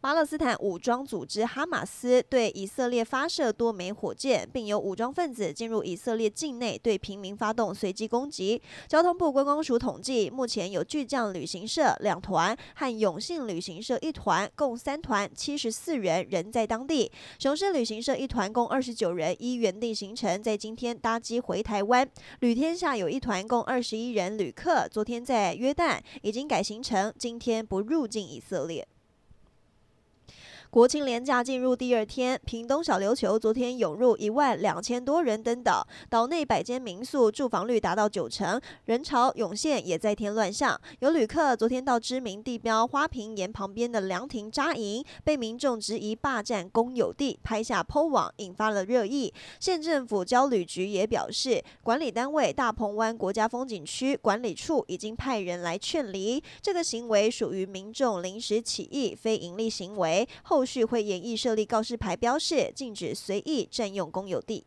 巴勒斯坦武装组织哈马斯对以色列发射多枚火箭，并有武装分子进入以色列境内对平民发动随机攻击。交通部观光署统计，目前有巨匠旅行社两团和永信旅行社一团，共三团七十四人人在当地。雄狮旅行社一团共二十九人，依原定行程在今天搭机回台湾。旅天下有一团共二十一人旅客，昨天在约旦已经改行程，今天不入境以色列。国庆连假进入第二天，屏东小琉球昨天涌入一万两千多人登岛，岛内百间民宿住房率达到九成，人潮涌现也在添乱象。有旅客昨天到知名地标花瓶岩旁边的凉亭扎营，被民众质疑霸占公有地，拍下 PO 网，引发了热议。县政府交旅局也表示，管理单位大鹏湾国家风景区管理处已经派人来劝离，这个行为属于民众临时起意，非营利行为。后后续会演绎设立告示牌，标示禁止随意占用公有地。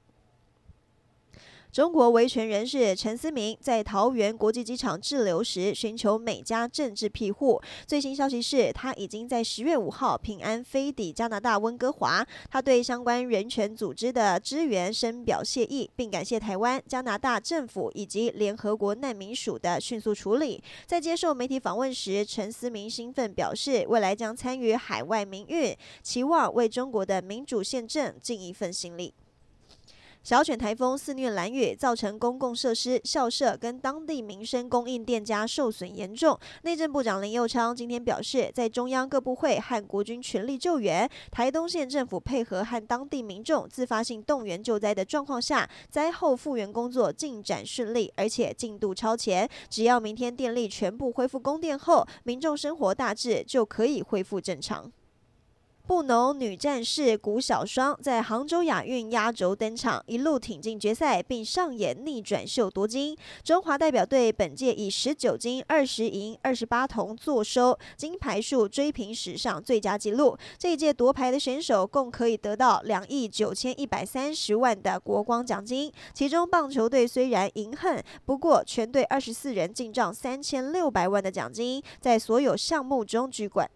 中国维权人士陈思明在桃园国际机场滞留时，寻求美加政治庇护。最新消息是，他已经在十月五号平安飞抵加拿大温哥华。他对相关人权组织的支援深表谢意，并感谢台湾、加拿大政府以及联合国难民署的迅速处理。在接受媒体访问时，陈思明兴奋表示，未来将参与海外民运，期望为中国的民主宪政尽一份心力。小犬台风肆虐兰屿，造成公共设施、校舍跟当地民生供应店家受损严重。内政部长林佑昌今天表示，在中央各部会和国军全力救援，台东县政府配合和当地民众自发性动员救灾的状况下，灾后复原工作进展顺利，而且进度超前。只要明天电力全部恢复供电后，民众生活大致就可以恢复正常。布农女战士古小双在杭州亚运压轴登场，一路挺进决赛，并上演逆转秀夺金。中华代表队本届以十九金、二十银、二十八铜坐收金牌数追平史上最佳纪录。这一届夺牌的选手共可以得到两亿九千一百三十万的国光奖金。其中棒球队虽然赢恨，不过全队二十四人进账三千六百万的奖金，在所有项目中居冠。